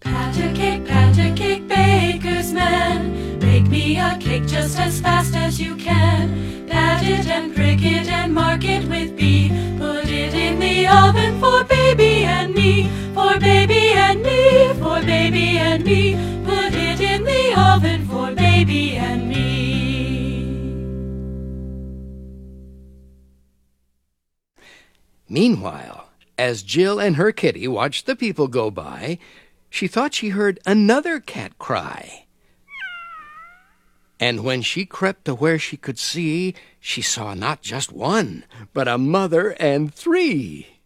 Pat-a-cake, patter cake, baker's man. Bake me a cake just as fast as you can. Pat it and prick it and mark it with B. Put it in the oven for baby and me. For baby and me, for baby and me. Put it in the oven for baby and me. Meanwhile, as Jill and her kitty watched the people go by, she thought she heard another cat cry. And when she crept to where she could see, she saw not just one, but a mother and three.